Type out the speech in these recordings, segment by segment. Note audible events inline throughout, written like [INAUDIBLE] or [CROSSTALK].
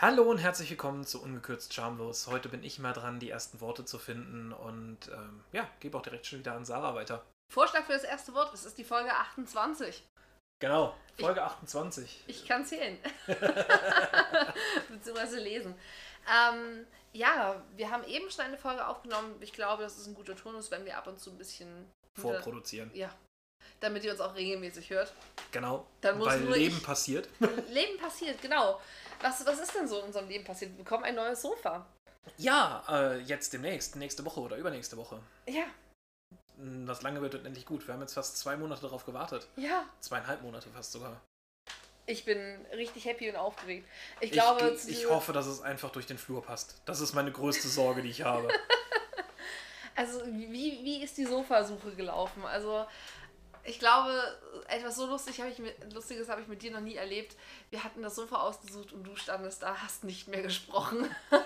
Hallo und herzlich willkommen zu Ungekürzt Charmlos. Heute bin ich mal dran, die ersten Worte zu finden und ähm, ja, gebe auch direkt schon wieder an Sarah weiter. Vorschlag für das erste Wort, es ist die Folge 28. Genau, Folge 28. Ich kann zählen. [LAUGHS] [LAUGHS] Beziehungsweise lesen. Ähm, ja, wir haben eben schon eine Folge aufgenommen. Ich glaube, das ist ein guter Turnus, wenn wir ab und zu ein bisschen Vorproduzieren. Ja. Damit ihr uns auch regelmäßig hört. Genau. Dann muss weil nur Leben ich- passiert. Leben passiert, genau. Was, was ist denn so in unserem Leben passiert? Wir bekommen ein neues Sofa. Ja, äh, jetzt demnächst, nächste Woche oder übernächste Woche. Ja, Mm, Das lange wird endlich gut. Wir haben jetzt fast zwei Monate darauf gewartet. ja. Zweieinhalb Monate fast sogar. Ich bin richtig happy und aufgeregt. Ich glaube, ich, ich hoffe, dass es einfach durch den Flur passt. Das ist meine größte Sorge, die ich habe. [LAUGHS] Also, wie, wie ist die Sofasuche gelaufen? Also, ich glaube, etwas so lustig hab ich mit, Lustiges habe ich mit dir noch nie erlebt. Wir hatten das Sofa ausgesucht und du standest da, hast nicht mehr gesprochen. [LAUGHS]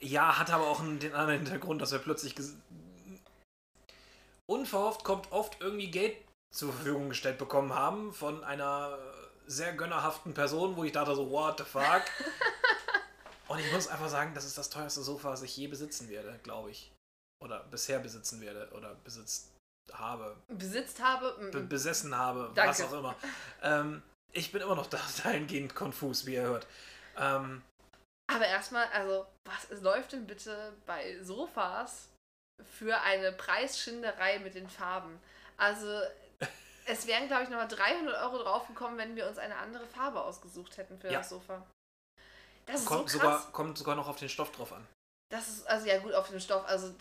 Ja, hat aber auch einen, den anderen Hintergrund, dass wir plötzlich unverhofft kommt oft irgendwie Geld zur Verfügung gestellt bekommen haben von einer sehr gönnerhaften Person, wo ich dachte so, what the fuck? [LAUGHS] Und ich muss einfach sagen, das ist das teuerste Sofa, das ich je besitzen werde, glaube ich. Oder bisher besitzen werde oder besitzt habe, Besitzt habe. be besessen habe, Danke. was auch immer. Ähm, ich bin immer noch da, [LAUGHS] dahingehend konfus, wie ihr hört. Ähm, Aber erstmal, also, was läuft denn bitte bei Sofas für eine Preisschinderei mit den Farben? Also, [LAUGHS] es wären, glaube ich, nochmal 300 Euro draufgekommen, wenn wir uns eine andere Farbe ausgesucht hätten für Ja. das Sofa. Das ist kommt, so krass. sogar, kommt sogar noch auf den Stoff drauf an. Das ist, also ja gut, auf den Stoff. Also,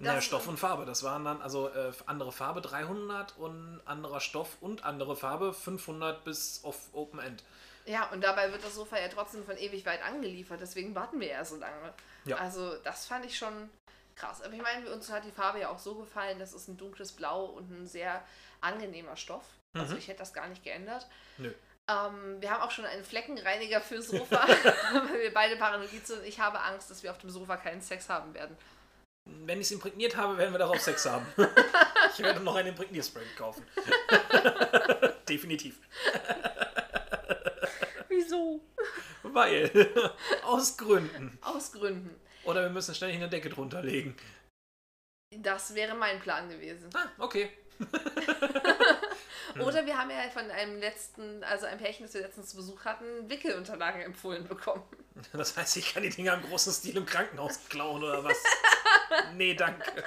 d- Ja, das- Stoff und Farbe. Das waren dann also äh, andere Farbe 300 und anderer Stoff und andere Farbe 500 bis auf Open End. Ja, und dabei wird das Sofa ja trotzdem von ewig weit angeliefert, deswegen warten wir ja so lange. Ja. Also, das fand ich schon krass. Aber ich meine, uns hat die Farbe ja auch so gefallen, das ist ein dunkles Blau und ein sehr angenehmer Stoff. Also, Mhm. ich hätte das gar nicht geändert. Nö. Ähm, wir haben auch schon einen Fleckenreiniger fürs [LAUGHS] Sofa, [LAUGHS] weil wir beide paranoid sind. Ich habe Angst, dass wir auf dem Sofa keinen Sex haben werden. Wenn ich es imprägniert habe, werden wir darauf Sex haben. [LAUGHS] ich werde noch einen Imprägnierspray kaufen. [LAUGHS] Definitiv. Wieso? Weil. Aus Gründen. Aus Gründen. Oder wir müssen ständig eine Decke drunter legen. Das wäre mein Plan gewesen. Ah, okay. [LAUGHS] Hm. Oder wir haben ja von einem letzten, also ein Pärchen, das wir letztens zu Besuch hatten, Wickelunterlagen empfohlen bekommen. Das heißt, ich kann die Dinger im großen Stil im Krankenhaus klauen oder was? Nee, danke.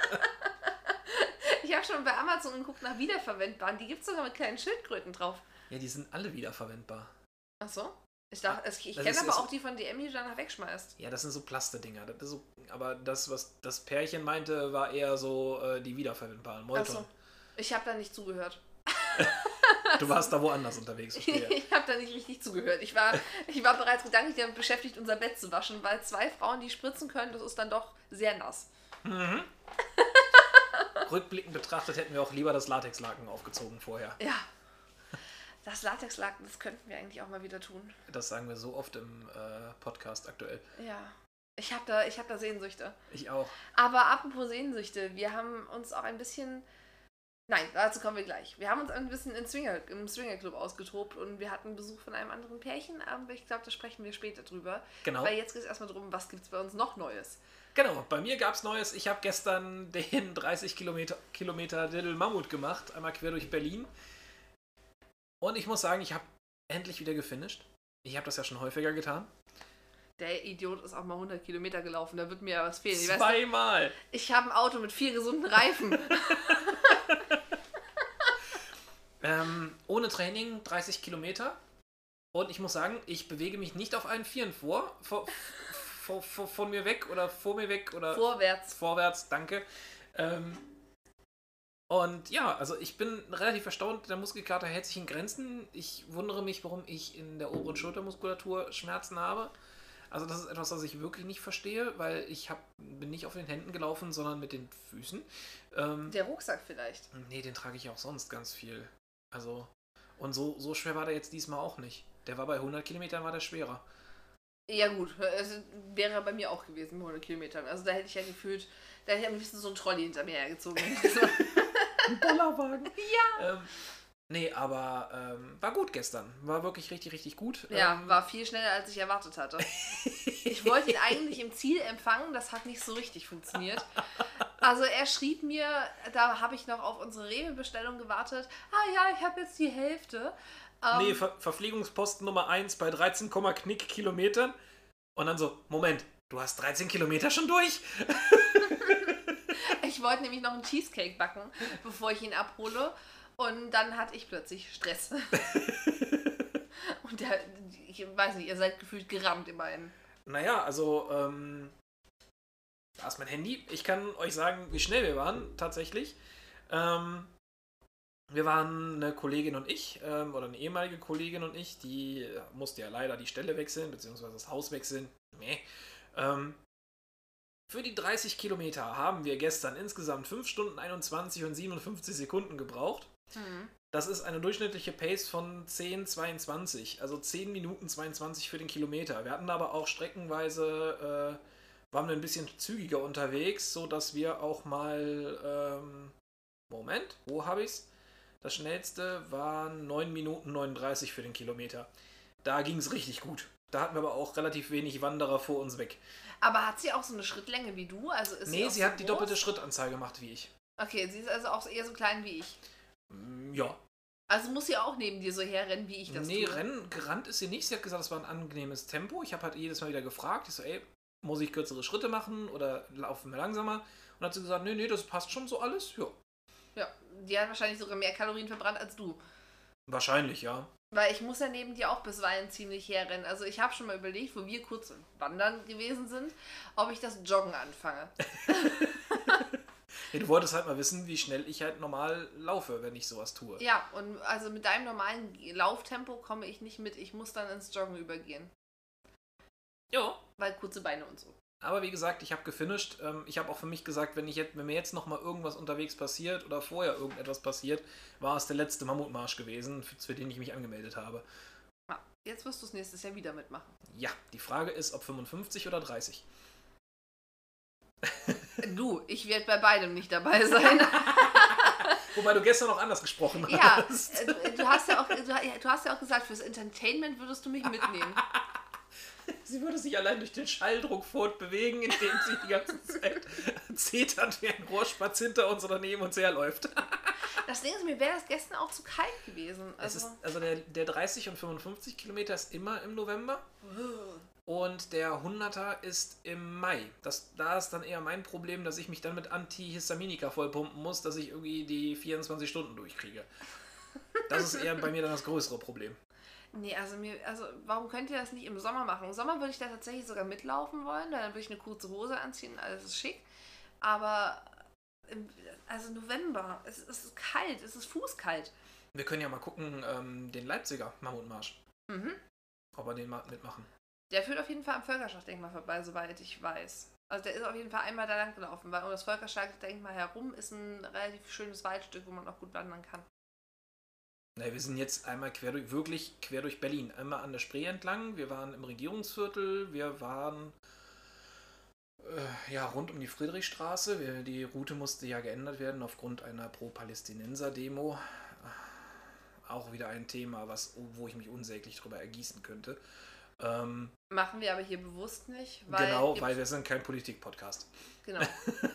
Ich habe schon bei Amazon geguckt nach wiederverwendbaren. Die gibt es sogar mit kleinen Schildkröten drauf. Ja, die sind alle wiederverwendbar. Ach so? Ich, dachte, ich, kenne aber auch die von DM, die du danach wegschmeißt. Ja, das sind so Plaste-Dinger. Das so, aber das, was das Pärchen meinte, war eher so äh, die wiederverwendbaren Molton. Achso. Ich habe da nicht zugehört. [LAUGHS] Du warst da woanders unterwegs, verstehe. [LAUGHS] ich habe da nicht richtig zugehört. Ich war, ich war bereits gedanklich damit beschäftigt, unser Bett zu waschen, weil zwei Frauen, die spritzen können, das ist dann doch sehr nass. [LAUGHS] Rückblickend betrachtet hätten wir auch lieber das Latexlaken aufgezogen vorher. Ja. Das Latexlaken, das könnten wir eigentlich auch mal wieder tun. Das sagen wir so oft im äh, Podcast aktuell. Ja. Ich habe da, ich hab da Sehnsüchte. Ich auch. Aber apropos Sehnsüchte, wir haben uns auch ein bisschen. Nein, dazu kommen wir gleich. Wir haben uns ein bisschen in Swinger, im Swingerclub ausgetobt und wir hatten Besuch von einem anderen Pärchen, aber ich glaube, da sprechen wir später drüber. Genau. Weil jetzt geht es erstmal darum, was gibt es bei uns noch Neues. Genau, bei mir gab es Neues. Ich habe gestern den 30 Kilometer, Kilometer Little Mammut gemacht, einmal quer durch Berlin. Und ich muss sagen, ich habe endlich wieder gefinisht. Ich habe das ja schon häufiger getan. Der Idiot ist auch mal 100 Kilometer gelaufen, da wird mir ja was fehlen. Ich, Zweimal. ich habe ein Auto mit vier gesunden Reifen. [LAUGHS] Ähm, ohne Training 30 Kilometer. Und ich muss sagen, ich bewege mich nicht auf allen Vieren vor, vor, vor, vor von mir weg oder vor mir weg oder Vorwärts. vorwärts, danke. Ähm, und ja, also ich bin relativ erstaunt, der Muskelkater hält sich in Grenzen. Ich wundere mich, warum ich in der oberen Schultermuskulatur Schmerzen habe. Also das ist etwas, was ich wirklich nicht verstehe, weil ich hab, bin nicht auf den Händen gelaufen, sondern mit den Füßen. Ähm, Der Rucksack vielleicht. Nee, den trage ich auch sonst ganz viel. Also, und so, so schwer war der jetzt diesmal auch nicht. Der war bei 100 Kilometern, war der schwerer. Ja gut, es wäre bei mir auch gewesen mit 100 Kilometern. Also da hätte ich ja gefühlt, da hätte ich am liebsten so ein Trolley hinter mir hergezogen. [LAUGHS] Ein Bollerwagen. Ja. Ähm, Nee, aber ähm, war gut gestern. War wirklich richtig, richtig gut. Ja, ähm, war viel schneller, als ich erwartet hatte. Ich wollte ihn eigentlich im Ziel empfangen, das hat nicht so richtig funktioniert. Also er schrieb mir, da habe ich noch auf unsere Rewe-Bestellung gewartet, ah ja, ich habe jetzt die Hälfte. Ähm, Nee, Ver Verpflegungspost Nummer 1 bei 13, Knick Kilometern. Und dann so, Moment, du hast 13 Kilometer schon durch? [LAUGHS] Ich wollte nämlich noch einen Cheesecake backen, bevor ich ihn abhole. Und dann hatte ich plötzlich Stress. [LAUGHS] Und der, ich weiß nicht, ihr seid gefühlt gerammt immerhin. Naja, also, ähm, da ist mein Handy. Ich kann euch sagen, wie schnell wir waren, tatsächlich. Ähm, wir waren eine Kollegin und ich, ähm, oder eine ehemalige Kollegin und ich, die musste ja leider die Stelle wechseln, beziehungsweise das Haus wechseln. Nee. Ähm, für die 30 Kilometer haben wir gestern insgesamt 5 Stunden 21 und 57 Sekunden gebraucht. Mhm. Das ist eine durchschnittliche Pace von 10,22, also 10 Minuten 22 für den Kilometer. Wir hatten aber auch streckenweise, äh, waren wir ein bisschen zügiger unterwegs, so dass wir auch mal, ähm, Moment, wo habe ich's? Das schnellste war 9 Minuten 39 für den Kilometer. Da ging es richtig gut. Da hatten wir aber auch relativ wenig Wanderer vor uns weg. Aber hat sie auch so eine Schrittlänge wie du? Also ist nee, auch sie so hat die groß? doppelte Schrittanzahl gemacht wie ich. Okay, sie ist also auch eher so klein wie ich. Mm, Ja. Also muss sie auch neben dir so herrennen, wie ich das nee, tue. Rennen, gerannt ist sie nicht. Sie hat gesagt, es war ein angenehmes Tempo. Ich habe halt jedes Mal wieder gefragt. Ich so, ey, muss ich kürzere Schritte machen oder laufen wir langsamer? Und hat sie gesagt, nee, nee, das passt schon so alles. Ja, Ja, die hat wahrscheinlich sogar mehr Kalorien verbrannt als du. wahrscheinlich, ja. Weil ich muss ja neben dir auch bisweilen ziemlich herrennen. Also ich habe schon mal überlegt, wo wir kurz wandern gewesen sind, ob ich das Joggen anfange. [LAUGHS] [LAUGHS] Nee, du wolltest halt mal wissen, wie schnell ich halt normal laufe, wenn ich sowas tue. Ja, und also mit deinem normalen Lauftempo komme ich nicht mit. Ich muss dann ins Joggen übergehen. Ja. Weil kurze Beine und so. Aber wie gesagt, ich habe gefinisht. Ähm, ich habe auch für mich gesagt, wenn, ich jetzt, wenn mir jetzt noch mal irgendwas unterwegs passiert oder vorher irgendetwas passiert, war es der letzte Mammutmarsch gewesen, für, den ich mich angemeldet habe. Jetzt wirst du es nächstes Jahr wieder mitmachen. Ja, die Frage ist, ob 55 oder 30. [LAUGHS] Du, ich werde bei beidem nicht dabei sein. [LAUGHS] Wobei du gestern noch anders gesprochen ja, hast. äh, du, hast ja auch, du, hast ja auch gesagt, fürs Entertainment würdest du mich mitnehmen. [LAUGHS] Sie würde sich allein durch den Schalldruck fortbewegen, indem sie die ganze Zeit zeternd wie ein Rohrspatz hinter uns oder neben uns herläuft. Das Ding ist, mir wäre das gestern auch zu kalt gewesen. Es Also, ist, also der, der 30 und 55 Kilometer ist immer im November und der 100er ist im Mai. Das, da ist dann eher mein Problem, dass ich mich dann mit Antihistaminika vollpumpen muss, dass ich irgendwie die 24 Stunden durchkriege. Das ist eher bei mir dann das größere Problem. nee, also mir, also warum könnt ihr das nicht im Sommer machen? Im Sommer würde ich da tatsächlich sogar mitlaufen wollen, weil dann würde ich eine kurze Hose anziehen, alles ist schick. Aber im, also November, es, es ist kalt, es ist fußkalt. Wir können ja mal gucken, ähm, den Leipziger Mammutmarsch, Mhm. ob wir den mal mitmachen. Der führt auf jeden Fall am Völkerschlachtdenkmal vorbei, soweit ich weiß. Also der ist auf jeden Fall einmal da lang gelaufen, weil um das Völkerschlachtdenkmal herum ist ein relativ schönes Waldstück, wo man auch gut wandern kann. Na, wir sind jetzt einmal quer durch, wirklich quer durch Berlin. Einmal an der Spree entlang, wir waren im Regierungsviertel, wir waren äh, ja rund um die Friedrichstraße. Wir, die Route musste ja geändert werden aufgrund einer Pro-Palästinenser-Demo. Auch wieder ein Thema, was, wo ich mich unsäglich drüber ergießen könnte. Ähm, Machen wir aber hier bewusst nicht, weil. genau, weil wir sind kein Politik-Podcast. Genau. [LAUGHS]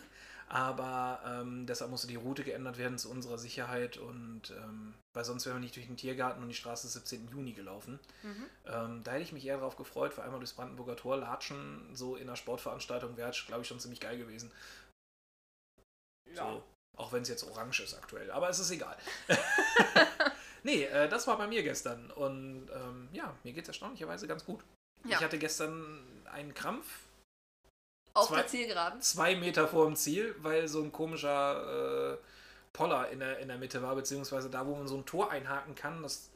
Aber ähm, deshalb musste die Route geändert werden zu unserer Sicherheit und ähm, weil sonst wären wir nicht durch den Tiergarten und die Straße des 17. Juni gelaufen. Mhm. Ähm, da hätte ich mich eher darauf gefreut, weil einmal durchs Brandenburger Tor latschen, so in einer Sportveranstaltung wäre, glaube ich, schon ziemlich geil gewesen. So, auch wenn es jetzt orange ist aktuell, aber es ist egal. [LAUGHS] [LAUGHS] nee, äh, das war bei mir gestern und ähm, ja, mir geht es erstaunlicherweise ganz gut. Ja. Ich hatte gestern einen Krampf, Auf zwei- der Zielgeraden. zwei Meter vor dem Ziel, weil so ein komischer äh, Poller in der, in der Mitte war, beziehungsweise da, wo man so ein Tor einhaken kann, das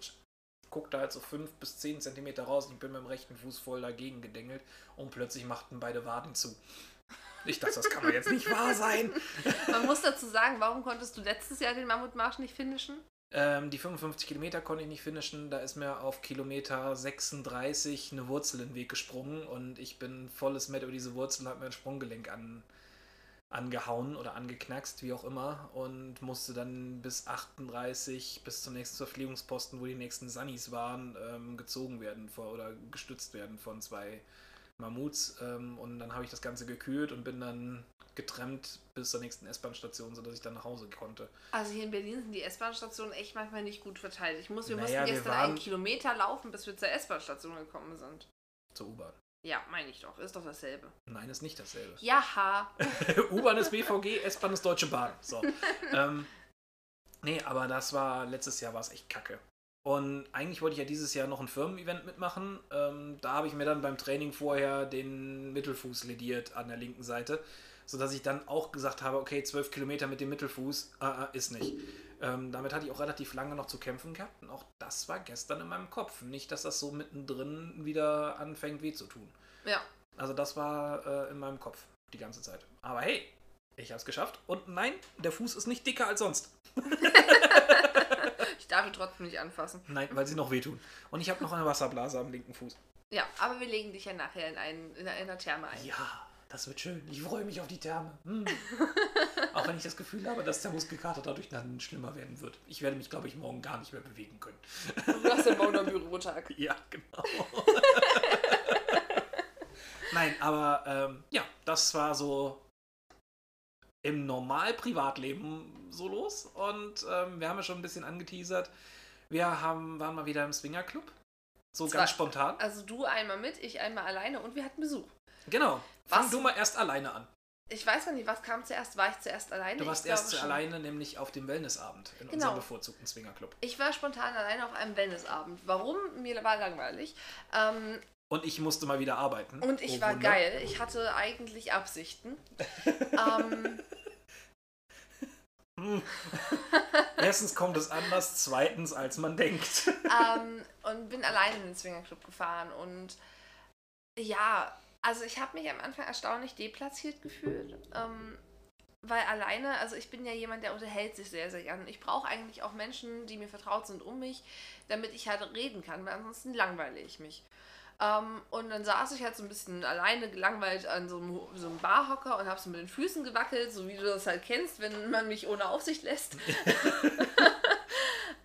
guckt da halt so fünf bis zehn Zentimeter raus und ich bin mit dem rechten Fuß voll dagegen gedengelt und plötzlich machten beide Waden zu. Ich dachte, das kann doch jetzt nicht wahr sein. Man muss dazu sagen, warum konntest du letztes Jahr den Mammutmarsch nicht finishen? Ähm, die 55 Kilometer konnte ich nicht finishen. Da ist mir auf Kilometer 36 eine Wurzel in den Weg gesprungen und ich bin volles Met über diese Wurzel und habe mir ein Sprunggelenk an, angehauen oder angeknackst, wie auch immer, und musste dann bis 38, bis zum nächsten Verpflegungsposten, wo die nächsten Sunnies waren, ähm, gezogen werden vor, oder gestützt werden von zwei Mammuts. Ähm, und dann habe ich das Ganze gekühlt und bin dann getrennt bis zur nächsten S-Bahn-Station, sodass ich dann nach Hause konnte. Also hier in Berlin sind die S-Bahn-Stationen echt manchmal nicht gut verteilt. Ich muss, wir Naja, mussten gestern waren- einen Kilometer laufen, bis wir zur S-Bahn-Station gekommen sind. Zur U-Bahn. Ja, meine ich doch. Ist doch dasselbe. Nein, ist nicht dasselbe. Jaha. [LAUGHS] U-Bahn ist BVG, S-Bahn ist Deutsche Bahn. So. [LAUGHS] ähm, nee, aber das war, letztes Jahr war es echt kacke. Und eigentlich wollte ich ja dieses Jahr noch ein Firmen-Event mitmachen. Ähm, da habe ich mir dann beim Training vorher den Mittelfuß lediert an der linken Seite, sodass ich dann auch gesagt habe, okay, 12 Kilometer mit dem Mittelfuß äh, ist nicht. Ähm, damit hatte ich auch relativ lange noch zu kämpfen gehabt. Und auch das war gestern in meinem Kopf. Nicht, dass das so mittendrin wieder anfängt weh zu tun. Ja. Also das war äh, in meinem Kopf die ganze Zeit. Aber hey, ich habe es geschafft. Und nein, der Fuß ist nicht dicker als sonst. [LAUGHS] Ich darf ihn trotzdem nicht anfassen. Nein, weil sie noch wehtun. Und ich habe noch eine Wasserblase am linken Fuß. Ja, aber wir legen dich ja nachher in, einen, in einer Therme ein. Ja, das wird schön. Ich freue mich auf die Therme. Hm. [LAUGHS] Auch wenn ich das Gefühl habe, dass der Muskelkater dadurch dann schlimmer werden wird. Ich werde mich, glaube ich, morgen gar nicht mehr bewegen können. Du hast den Bonner Bürotag. [LAUGHS] Ja, genau. [LAUGHS] Nein, aber ähm, ja, das war so im Normal-Privatleben so los. Und ähm, wir haben ja schon ein bisschen angeteasert. Wir haben, waren mal wieder im Swingerclub. So Zwar- ganz spontan. Also du einmal mit, ich einmal alleine und wir hatten Besuch. Genau. Fang Was? du mal erst alleine an. Ich weiß gar nicht, was kam zuerst? War ich zuerst alleine? Du warst ich erst alleine, nämlich auf dem Wellnessabend in Genau. unserem bevorzugten Swingerclub. Ich war spontan alleine auf einem Wellnessabend. Warum? Mir war langweilig. Ähm, Und ich musste mal wieder arbeiten. und ich Oh, war Wunder. geil. Ich hatte eigentlich Absichten. [LAUGHS] ähm, Erstens kommt es anders, zweitens als man denkt. [LAUGHS] ähm, und bin alleine in den Swingerclub gefahren. Und ja, also ich habe mich am Anfang erstaunlich deplatziert gefühlt. Ähm, weil alleine, also ich bin ja jemand, der unterhält sich sehr, sehr gern. Ich brauche eigentlich auch Menschen, die mir vertraut sind um mich, damit ich halt reden kann, weil ansonsten langweile ich mich. Ähm, und dann saß ich halt so ein bisschen alleine gelangweilt an so einem, so einem Barhocker und habe so mit den Füßen gewackelt, so wie du das halt kennst, wenn man mich ohne Aufsicht lässt. [LAUGHS] [LAUGHS]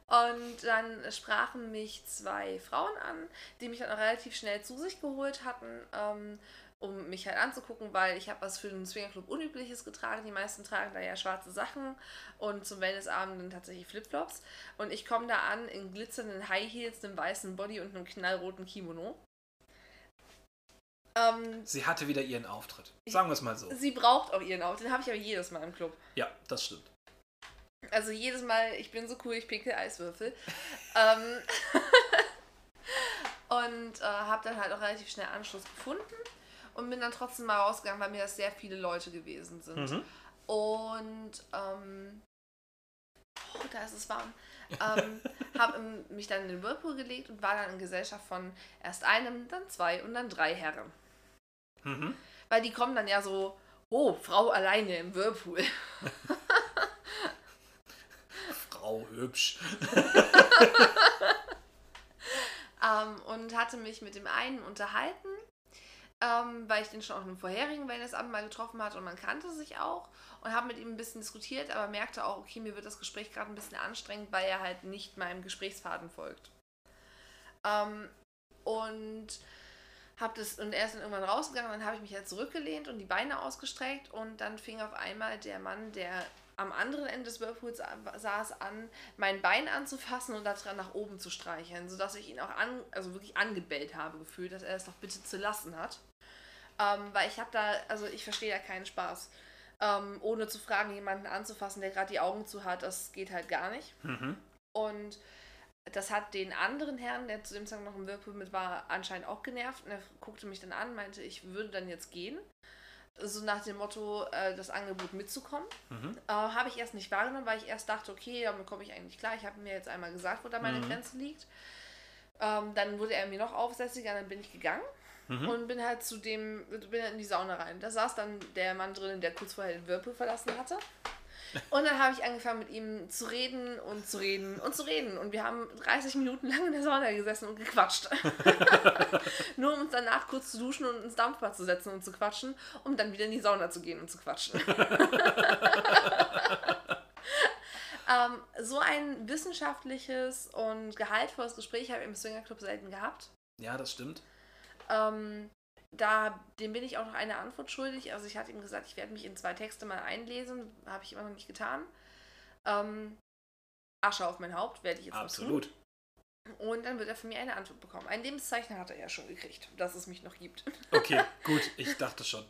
Und dann sprachen mich zwei Frauen an, die mich dann auch relativ schnell zu sich geholt hatten, ähm, um mich halt anzugucken, weil ich habe was für den Swingerclub Unübliches getragen. Die meisten tragen da ja schwarze Sachen und zum Wellnessabend dann tatsächlich Flipflops. Und ich komme da an in glitzernden High Heels, einem weißen Body und einem knallroten Kimono. Ähm, Sie hatte wieder ihren Auftritt. Sagen wir es mal so. sie braucht auch ihren Outfit, den habe ich aber jedes Mal im Club. Ja, das stimmt. Also jedes Mal, ich bin so cool, ich pinkel Eiswürfel. ähm, [LAUGHS] und äh, habe dann halt auch relativ schnell Anschluss gefunden und bin dann trotzdem mal rausgegangen, weil mir das sehr viele Leute gewesen sind. Mhm. Und ähm, oh, da ist es warm. Ähm, [LAUGHS] habe mich dann in den Whirlpool gelegt und war dann in Gesellschaft von erst einem, dann zwei und dann drei Herren. Mhm. Weil die kommen dann ja so, oh, Frau alleine im Whirlpool. [LAUGHS] Hübsch. [LAUGHS] ähm, und hatte mich mit dem einen unterhalten, ähm, weil ich den schon auf einem vorherigen Wellnessamt mal getroffen hatte und man kannte sich auch und habe mit ihm ein bisschen diskutiert, aber merkte auch, okay, mir wird das Gespräch gerade ein bisschen anstrengend, weil er halt nicht meinem Gesprächsfaden folgt. Ähm, und hab das und er ist dann irgendwann rausgegangen, dann habe ich mich halt zurückgelehnt und die Beine ausgestreckt und dann fing auf einmal der Mann, der am anderen Ende des Whirlpools saß, an, mein Bein anzufassen und daran nach oben zu streicheln, sodass ich ihn auch an, also wirklich angebellt habe gefühlt, dass er es doch bitte zu lassen hat. Ähm, weil ich habe da, also ich verstehe da keinen Spaß. Ähm, ohne zu fragen, jemanden anzufassen, der gerade die Augen zu hat, das geht halt gar nicht. Mhm. Und das hat den anderen Herrn, der zu dem Zeitpunkt noch im Whirlpool mit war, anscheinend auch genervt. Und er guckte mich dann an, meinte, ich würde dann jetzt gehen. So nach dem Motto, äh, das Angebot mitzukommen. Mhm. Äh, habe ich erst nicht wahrgenommen, weil ich erst dachte, okay, damit komme ich eigentlich klar. Ich habe mir jetzt einmal gesagt, wo da meine Mhm. Grenze liegt. Ähm, dann wurde er mir noch aufsässiger, dann bin ich gegangen Mhm. und bin halt zu dem, bin halt in die Sauna rein. Da saß dann der Mann drin, der kurz vorher den Whirlpool verlassen hatte. Und dann habe ich angefangen mit ihm zu reden und zu reden und zu reden. Und wir haben 30 Minuten lang in der Sauna gesessen und gequatscht. [LAUGHS] Nur um uns danach kurz zu duschen und ins Dampfbad zu setzen und zu quatschen, um dann wieder in die Sauna zu gehen und zu quatschen. [LAUGHS] ähm, so ein wissenschaftliches und gehaltvolles Gespräch habe ich im Swingerclub selten gehabt. Ja, das stimmt. Ähm, da, dem bin ich auch noch eine Antwort schuldig. Also ich hatte ihm gesagt, ich werde mich in zwei Texte mal einlesen. Habe ich immer noch nicht getan. Ähm, Asche auf mein Haupt werde ich jetzt Absolut. tun. Und dann wird er von mir eine Antwort bekommen. Ein Lebenszeichen hat er ja schon gekriegt, dass es mich noch gibt. Okay, [LAUGHS] gut, ich dachte schon.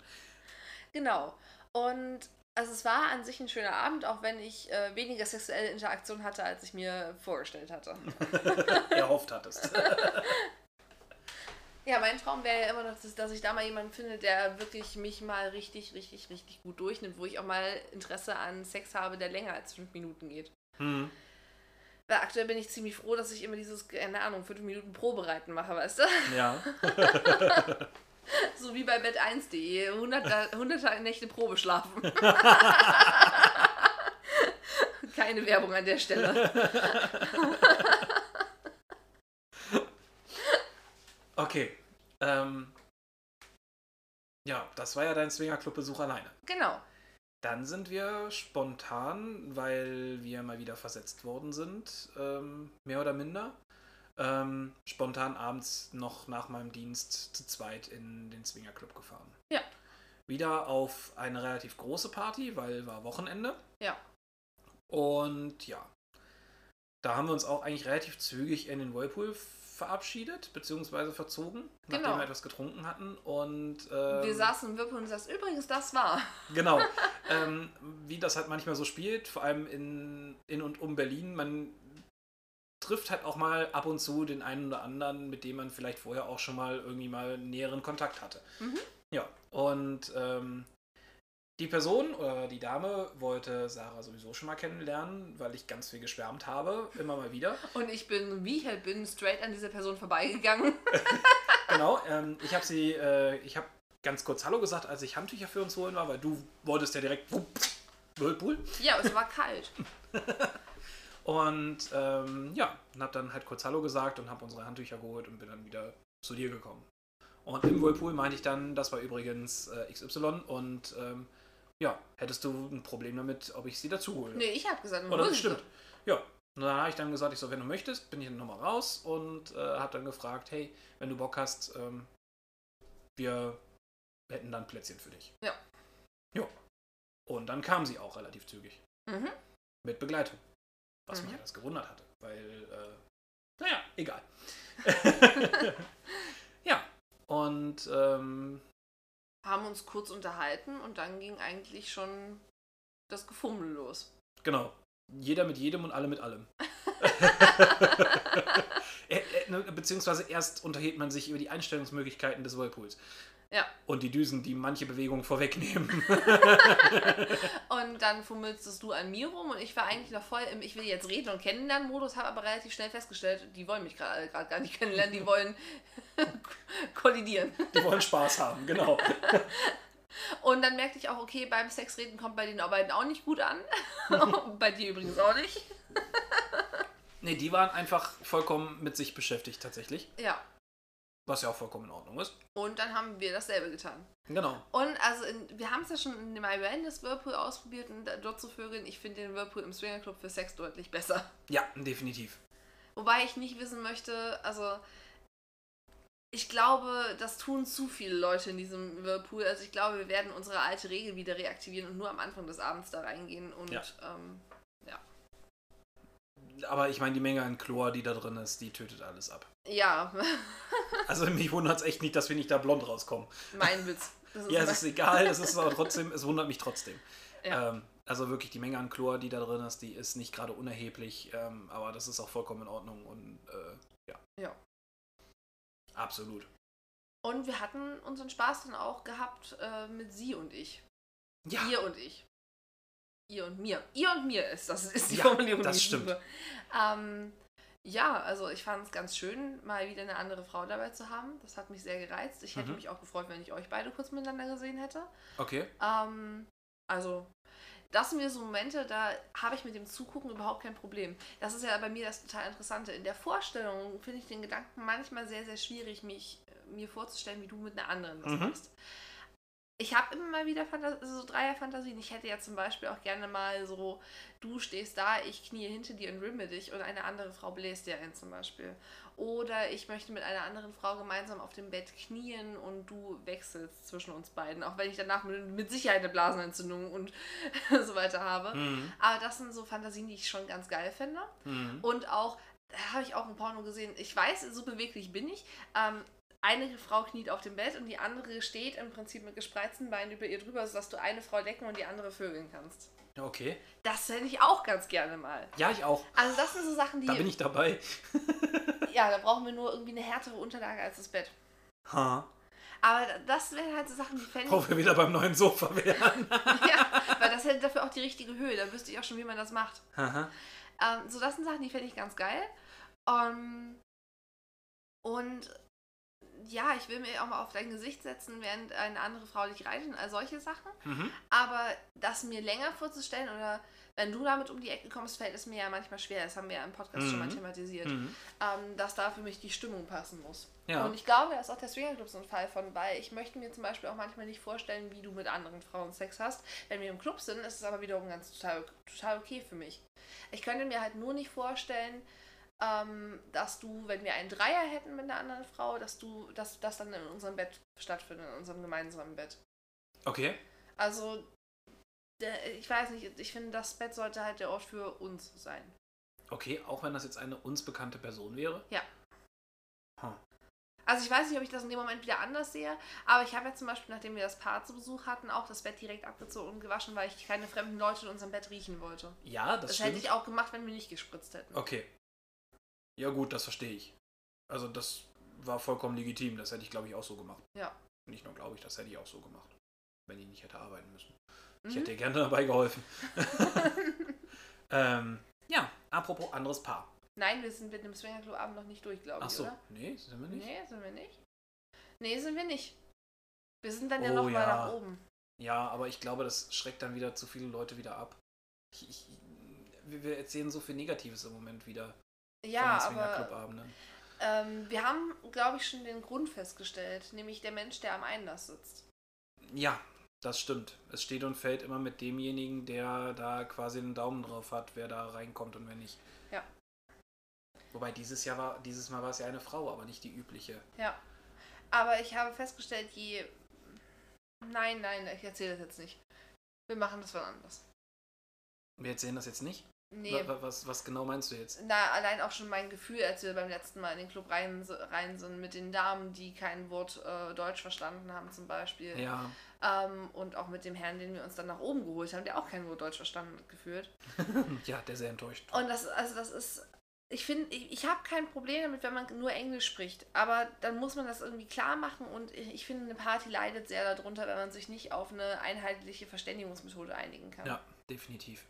genau. Und also es war an sich ein schöner Abend, auch wenn ich äh, weniger sexuelle Interaktion hatte, als ich mir vorgestellt hatte. [LAUGHS] Erhofft hattest. [LAUGHS] Ja, mein Traum wäre ja immer noch, dass, dass ich da mal jemanden finde, der wirklich mich mal richtig, richtig, richtig gut durchnimmt, wo ich auch mal Interesse an Sex habe, der länger als fünf Minuten geht. Hm. Weil aktuell bin ich ziemlich froh, dass ich immer dieses, keine Ahnung, fünf Minuten Probereiten mache, weißt du? Ja. [LAUGHS] So wie bei bett1.de, 100, 100 Nächte Probe schlafen. [LAUGHS] Keine Werbung an der Stelle. [LAUGHS] Okay. Ähm, ja, das war ja dein Swingerclub-Besuch alleine. Genau. Dann sind wir spontan, weil wir mal wieder versetzt worden sind, ähm, mehr oder minder, ähm, spontan abends noch nach meinem Dienst zu zweit in den Swingerclub gefahren. Ja. Wieder auf eine relativ große Party, weil war Wochenende. Ja. Und ja, da haben wir uns auch eigentlich relativ zügig in den Whirlpool verabschiedet, beziehungsweise verzogen, nachdem Genau. wir etwas getrunken hatten. Und ähm, Wir saßen im Whirlpool und sagst, übrigens, das war. [LAUGHS] Genau. ähm, wie das halt manchmal so spielt, vor allem in, in und um Berlin, man trifft halt auch mal ab und zu den einen oder anderen, mit dem man vielleicht vorher auch schon mal irgendwie mal näheren Kontakt hatte. Mhm. Ja, und ähm, die Person oder die Dame wollte Sarah sowieso schon mal kennenlernen, weil ich ganz viel geschwärmt habe, immer mal wieder. Und ich bin, wie ich halt bin, straight an dieser Person vorbeigegangen. [LAUGHS] [LAUGHS] Genau, ähm, ich habe sie, äh, ich habe ganz kurz Hallo gesagt, als ich Handtücher für uns holen war, weil du wolltest ja direkt Whirlpool. Ja, es war kalt. [LAUGHS] Und ähm, ja, und habe dann halt kurz Hallo gesagt und habe unsere Handtücher geholt und bin dann wieder zu dir gekommen. Und im Whirlpool meinte ich dann, das war übrigens äh, XY und ähm, ja, hättest du ein Problem damit, ob ich sie dazu hole? Nee, ich habe gesagt, Oder das stimmt. Ja. Und dann habe ich dann gesagt, ich so, wenn du möchtest, bin ich dann nochmal raus und äh, habe dann gefragt, hey, wenn du Bock hast, ähm, wir hätten dann Plätzchen für dich. Ja. Ja. Und dann kam sie auch relativ zügig. Mhm. Mit Begleitung. Was mich Mhm. alles gewundert hatte. Weil, äh, naja, egal. [LAUGHS] [LAUGHS] ja. Und ähm, Haben uns kurz unterhalten und dann ging eigentlich schon das Gefummel los. genau. Jeder mit jedem und alle mit allem. [LAUGHS] Ne, Beziehungsweise erst unterhält man sich über die Einstellungsmöglichkeiten des Whirlpools. Ja. Und die Düsen, die manche Bewegungen vorwegnehmen. [LAUGHS] [LAUGHS] Und dann fummelst du an mir rum und ich war eigentlich noch voll im Ich will jetzt reden und kennenlernen Modus, habe aber relativ schnell festgestellt, die wollen mich gerade gerade gar nicht kennenlernen, die wollen [LAUGHS] kollidieren. die wollen Spaß haben, genau. Und dann merkte ich auch, okay, beim Sexreden kommt bei den beiden auch nicht gut an. bei dir übrigens auch nicht. Nee, die waren einfach vollkommen mit sich beschäftigt tatsächlich. Ja. Was ja auch vollkommen in Ordnung ist. Und dann haben wir dasselbe getan. Genau. Und also in, wir haben es ja schon in dem Awareness Whirlpool ausprobiert und dort zu vögeln. Ich finde den Whirlpool im Swingerclub für Sex deutlich besser. Ja, definitiv. Wobei ich nicht wissen möchte, also ich glaube, das tun zu viele Leute in diesem Whirlpool. Also ich glaube, wir werden unsere alte Regel wieder reaktivieren und nur am Anfang des Abends da reingehen und Ja. ähm, Aber ich meine, die Menge an Chlor, die da drin ist, die tötet alles ab. ja, [LAUGHS] Also mich wundert es echt nicht, dass wir nicht da blond rauskommen. mein Witz. [LAUGHS] Ja, es ist egal, es ist aber trotzdem, es wundert mich trotzdem. Ja. Ähm, also wirklich die Menge an Chlor, die da drin ist, die ist nicht gerade unerheblich, ähm, aber das ist auch vollkommen in Ordnung und äh, ja. Ja. Absolut. Und wir hatten unseren Spaß dann auch gehabt äh, mit sie und ich. Ja, Ihr und ich. Ihr und mir. Ihr und mir ist das ist die Ja, Formulierung, das die stimmt. Ähm, ja, also ich fand es ganz schön, mal wieder eine andere Frau dabei zu haben. Das hat mich sehr gereizt. Ich hätte Mhm. mich auch gefreut, wenn ich euch beide kurz miteinander gesehen hätte. okay. Ähm, also das sind mir so Momente, da habe ich mit dem Zugucken überhaupt kein Problem. Das ist ja bei mir das total Interessante. In der Vorstellung finde ich den Gedanken manchmal sehr, sehr schwierig, mich mir vorzustellen, wie du mit einer anderen was Mhm. machst. Ich habe immer mal wieder Phanta so Dreierfantasien. Ich hätte ja zum Beispiel auch gerne mal so, du stehst da, ich knie hinter dir und rimme dich und eine andere Frau bläst dir ein zum Beispiel. Oder ich möchte mit einer anderen Frau gemeinsam auf dem Bett knien und du wechselst zwischen uns beiden, auch wenn ich danach mit, mit Sicherheit eine Blasenentzündung und [LAUGHS] so weiter habe. Mhm. Aber das sind so Fantasien, die ich schon ganz geil finde. Mhm. Und auch, da habe ich auch ein Porno gesehen. Ich weiß, so beweglich bin ich. Ähm, eine Frau kniet auf dem Bett und die andere steht im Prinzip mit gespreizten Beinen über ihr drüber, sodass du eine Frau decken und die andere vögeln kannst. Okay. Das hätte ich auch ganz gerne mal. Ja, ich auch. Also das sind so Sachen, die... Da bin ich dabei. [LAUGHS] Ja, da brauchen wir nur irgendwie eine härtere Unterlage als das Bett. Ha. Aber das wären halt so Sachen, die fände ich... wir wieder beim neuen Sofa wären. [LAUGHS] ja, weil das hätte dafür auch die richtige Höhe. Da wüsste ich auch schon, wie man das macht. Aha. Ähm, so, das sind Sachen, die fände ich ganz geil. Ähm, und ja, ich will mir auch mal auf dein Gesicht setzen, während eine andere Frau dich reitet all solche Sachen. Mhm. Aber das mir länger vorzustellen oder wenn du damit um die Ecke kommst, fällt es mir ja manchmal schwer. Das haben wir ja im Podcast schon mal Mhm. thematisiert. Mhm. Ähm, dass da für mich die Stimmung passen muss. Ja. Und ich glaube, da ist auch der Swingerclub so ein Fall von, weil ich möchte mir zum Beispiel auch manchmal nicht vorstellen, wie du mit anderen Frauen Sex hast. Wenn wir im Club sind, ist es aber wiederum ganz total, total okay für mich. Ich könnte mir halt nur nicht vorstellen, ähm, dass du, wenn wir einen Dreier hätten mit einer anderen Frau, dass du, dass das dann in unserem Bett stattfindet, in unserem gemeinsamen Bett. Okay. Also, ich weiß nicht, ich finde, das Bett sollte halt der Ort für uns sein. Okay, auch wenn das jetzt eine uns bekannte Person wäre? Ja. Huh. Also ich weiß nicht, ob ich das in dem Moment wieder anders sehe, aber ich habe ja zum Beispiel, nachdem wir das Paar zu Besuch hatten, auch das Bett direkt abgezogen und gewaschen, weil ich keine fremden Leute in unserem Bett riechen wollte. Ja, das, Das, stimmt. hätte ich auch gemacht, wenn wir nicht gespritzt hätten. Okay. Ja gut, das verstehe ich. Also das war vollkommen legitim. Das hätte ich, glaube ich, auch so gemacht. Ja. Nicht nur glaube ich, das hätte ich auch so gemacht. Wenn ich nicht hätte arbeiten müssen. Ich Mhm. hätte dir gerne [LAUGHS] dabei geholfen. [LAUGHS] ähm, ja, apropos anderes Paar. Nein, wir sind mit dem Swingerclub-Abend noch nicht durch, glaube Ach ich, so, oder? nee, sind wir nicht? Nee, sind wir nicht. Nee, sind wir nicht. Wir sind dann ja Oh, noch mal ja. nach oben. Ja, aber ich glaube, das schreckt dann wieder zu viele Leute wieder ab. Ich, ich, wir erzählen so viel Negatives im Moment wieder Ja, aber ähm, wir haben, glaube ich, schon den Grund festgestellt, nämlich der Mensch, der am Einlass sitzt. Ja, das stimmt. Es steht und fällt immer mit demjenigen, der da quasi einen Daumen drauf hat, wer da reinkommt und wer nicht. Ja. Wobei dieses Jahr war, dieses Mal war es ja eine Frau, aber nicht die übliche. Ja. Aber ich habe festgestellt, je. Nein, nein, ich erzähle das jetzt nicht. Wir machen das wann anders. Wir erzählen das jetzt nicht. Nee. Wa- wa- Was, was genau meinst du jetzt? Na, allein auch schon mein Gefühl, als wir beim letzten Mal in den Club rein, rein sind, mit den Damen, die kein Wort äh, Deutsch verstanden haben, zum Beispiel. Ja, Ähm, und auch mit dem Herrn, den wir uns dann nach oben geholt haben, der auch kein Wort Deutsch verstanden hat, gefühlt. [LAUGHS] ja, der sehr enttäuscht. Und das, also das ist. Ich finde, ich, ich habe kein Problem damit, wenn man nur Englisch spricht. Aber dann muss man das irgendwie klar machen und ich, ich finde, eine Party leidet sehr darunter, wenn man sich nicht auf eine einheitliche Verständigungsmethode einigen kann. Ja, definitiv.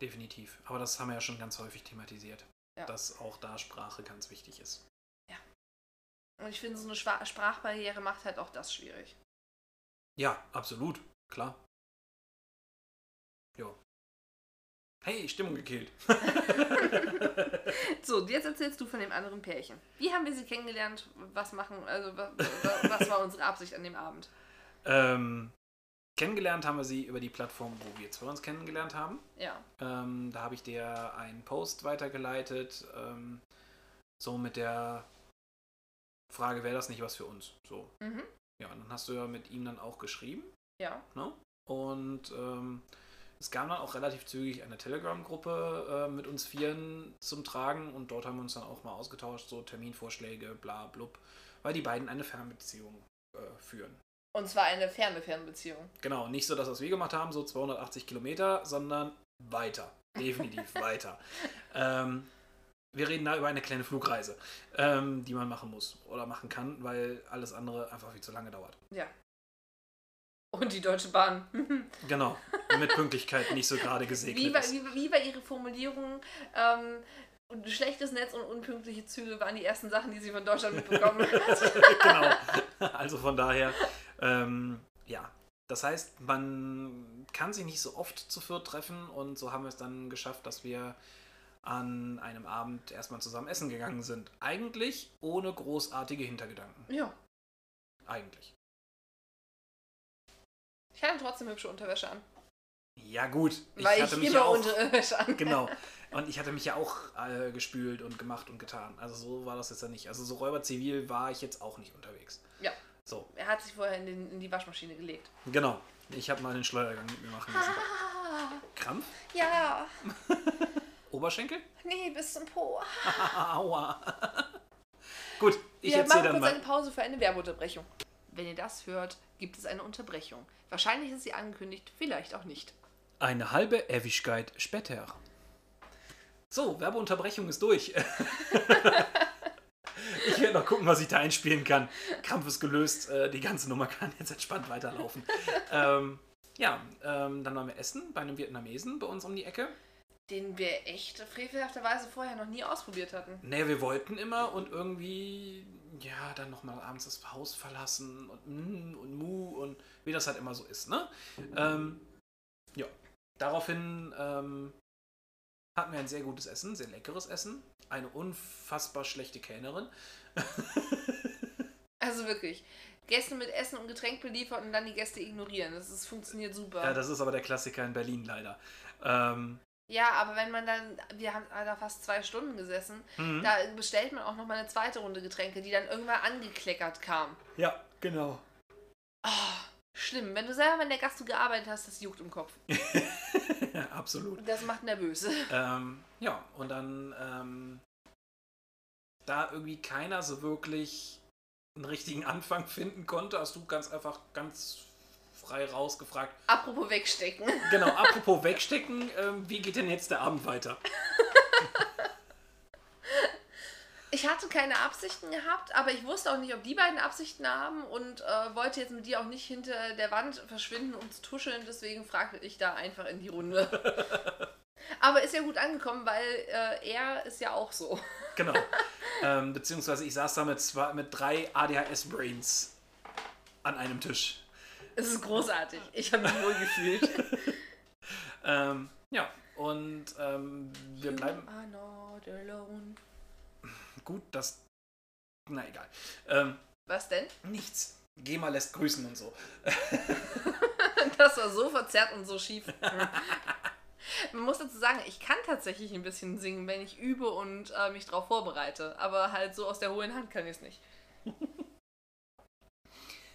Definitiv. Aber das haben wir ja schon ganz häufig thematisiert. Ja. Dass auch da Sprache ganz wichtig ist. Und ich finde, so eine Schwa Sprachbarriere macht halt auch das schwierig. Ja, absolut. Klar. Jo. Hey, Stimmung gekillt. [LAUGHS] So, jetzt erzählst du von dem anderen Pärchen. Wie haben wir sie kennengelernt? Was machen, also wa- wa- was war [LAUGHS] unsere Absicht an dem Abend? ähm, kennengelernt haben wir sie über die Plattform, wo wir zwei uns kennengelernt haben. Ja. Ähm, da habe ich dir einen Post weitergeleitet, ähm, so mit der Frage, wäre das nicht was für uns? So. Mhm. Ja, und dann hast du ja mit ihm dann auch geschrieben. Ja. Ne? Und ähm, es kam dann auch relativ zügig eine Telegram-Gruppe äh, mit uns Vieren zum Tragen und dort haben wir uns dann auch mal ausgetauscht, so Terminvorschläge, bla blub, weil die beiden eine Fernbeziehung äh, führen. Und zwar eine ferne Fernbeziehung. Genau, nicht so das, was wir gemacht haben, so 280 Kilometer, sondern weiter. Definitiv [LAUGHS] weiter. Ähm, wir reden da über eine kleine Flugreise, ähm, die man machen muss oder machen kann, weil alles andere einfach viel zu lange dauert. Ja. Und die Deutsche Bahn. [LAUGHS] Genau, mit Pünktlichkeit nicht so gerade gesegnet wie, bei, ist. wie, wie bei ihrer Formulierung, ähm, schlechtes Netz und unpünktliche Züge waren die ersten Sachen, die sie von Deutschland mitbekommen [LAUGHS] hat. genau. Also von daher, ähm, ja, Das heißt, man kann sich nicht so oft zu viert treffen und so haben wir es dann geschafft, dass wir an einem Abend erstmal zusammen essen gegangen sind. Eigentlich ohne großartige Hintergedanken. Ja. Eigentlich. Ich hatte trotzdem hübsche Unterwäsche an. Ja, gut. Weil ich, hatte mich immer ja auch, Unterwäsche an. Genau. [LAUGHS] Und ich hatte mich ja auch äh, gespült und gemacht und getan. Also so war das jetzt ja nicht. Also so räuberzivil war ich jetzt auch nicht unterwegs. Ja. So, Er hat sich vorher in, den, in die Waschmaschine gelegt. genau. Ich habe mal den Schleudergang mit mir machen lassen. Ah, [LAUGHS] Krampf? ja. [LAUGHS] Oberschenkel? Nee, bis zum Po. [LAUGHS] Aua. Gut, ich Wir erzähle machen dann kurz mal. eine Pause für eine Werbeunterbrechung. Wenn ihr das hört, gibt es eine Unterbrechung. Wahrscheinlich ist sie angekündigt, vielleicht auch nicht. Eine halbe Ewigkeit später. So, Werbeunterbrechung ist durch. Ich werde noch gucken, was ich da einspielen kann. Krampf ist gelöst, äh, die ganze Nummer kann jetzt entspannt weiterlaufen. [LAUGHS] ähm, ja, ähm, dann waren wir essen bei einem Vietnamesen bei uns um die Ecke. Den wir echt frevelhafterweise vorher noch nie ausprobiert hatten. Ne, wir wollten immer und irgendwie, ja, dann nochmal abends das Haus verlassen und mm, und mu und wie das halt immer so ist, ne? Ähm, ja, daraufhin ähm, hatten wir ein sehr gutes Essen, sehr leckeres Essen, eine unfassbar schlechte Kellnerin. [LAUGHS] Also wirklich. Gäste mit Essen und Getränk beliefert und dann die Gäste ignorieren. Das ist, funktioniert super. Ja, das ist aber der Klassiker in Berlin leider. Ähm, Ja, aber wenn man dann, wir haben da fast zwei Stunden gesessen, mhm. da bestellt man auch noch mal eine zweite Runde Getränke, die dann irgendwann angekleckert kam. ja, genau. Oh, schlimm. Wenn du selber in der Gastro gearbeitet hast, das juckt im Kopf. [LAUGHS] Absolut. Das macht nervös. [LAUGHS] Ähm, ja, und dann, ähm, da irgendwie keiner so wirklich einen richtigen Anfang finden konnte, hast du ganz einfach ganz frei rausgefragt. Apropos wegstecken. Genau, apropos wegstecken, ähm, wie geht denn jetzt der Abend weiter? [LAUGHS] Ich hatte keine Absichten gehabt, aber ich wusste auch nicht, ob die beiden Absichten haben und äh, wollte jetzt mit dir auch nicht hinter der Wand verschwinden, um zu tuscheln. Deswegen fragte ich da einfach in die Runde. [LAUGHS] aber ist ja gut angekommen, weil äh, er ist ja auch so. Genau. [LAUGHS] ähm, beziehungsweise ich saß da mit, zwei, mit drei ADHS-Brains an einem Tisch. Es ist großartig. Ich habe mich wohl gefühlt. [LAUGHS] Ähm, ja, und ähm, wir bleiben. You are not alone. Gut, das. Na egal. Ähm, Was denn? nichts. Gema lässt grüßen und so. [LAUGHS] Das war so verzerrt und so schief. [LAUGHS] Man muss dazu sagen, ich kann tatsächlich ein bisschen singen, wenn ich übe und äh, mich darauf vorbereite. Aber halt so aus der hohlen Hand kann ich es nicht. [LAUGHS]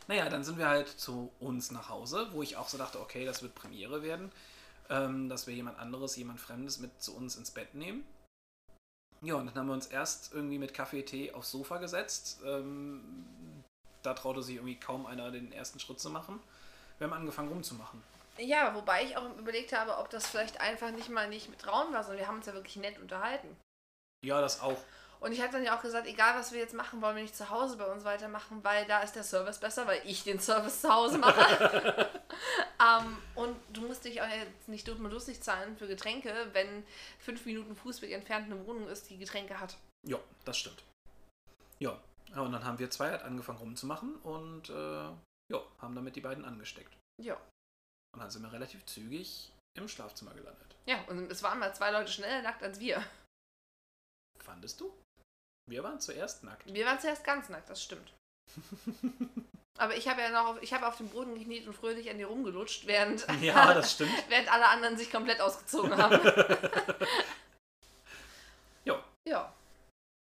Naja, dann sind wir halt zu uns nach Hause, wo ich auch so dachte, okay, das wird Premiere werden, ähm, dass wir jemand anderes, jemand Fremdes mit zu uns ins Bett nehmen. Ja, und dann haben wir uns erst irgendwie mit Kaffee, Tee aufs Sofa gesetzt. Ähm, da traute sich irgendwie kaum einer, den ersten Schritt zu machen. Wir haben angefangen rumzumachen. Ja, wobei ich auch überlegt habe, ob das vielleicht einfach nicht mal nicht mit Rauen war, sondern wir haben uns ja wirklich nett unterhalten. Ja, das auch. Und ich habe dann ja auch gesagt, egal was wir jetzt machen, wollen wir nicht zu Hause bei uns weitermachen, weil da ist der Service besser, weil ich den Service zu Hause mache. [LAUGHS] ähm, und du musst dich auch jetzt nicht dumm und lustig zahlen für Getränke, wenn fünf Minuten Fußweg entfernt eine Wohnung ist, die Getränke hat. Ja, das stimmt. Ja, ja und dann haben wir zwei halt angefangen rumzumachen und äh, ja, haben damit die beiden angesteckt. Ja. Und dann sind wir relativ zügig im Schlafzimmer gelandet. Ja, und es waren mal zwei Leute schneller nackt als wir. Fandest du? Wir waren zuerst nackt. Wir waren zuerst ganz nackt, das stimmt. [LAUGHS] Aber ich habe ja noch auf, ich habe auf dem Boden gekniet und fröhlich an dir rumgelutscht, während, [LAUGHS] Ja, das [LAUGHS] stimmt. während alle anderen sich komplett ausgezogen haben. Ja, ja,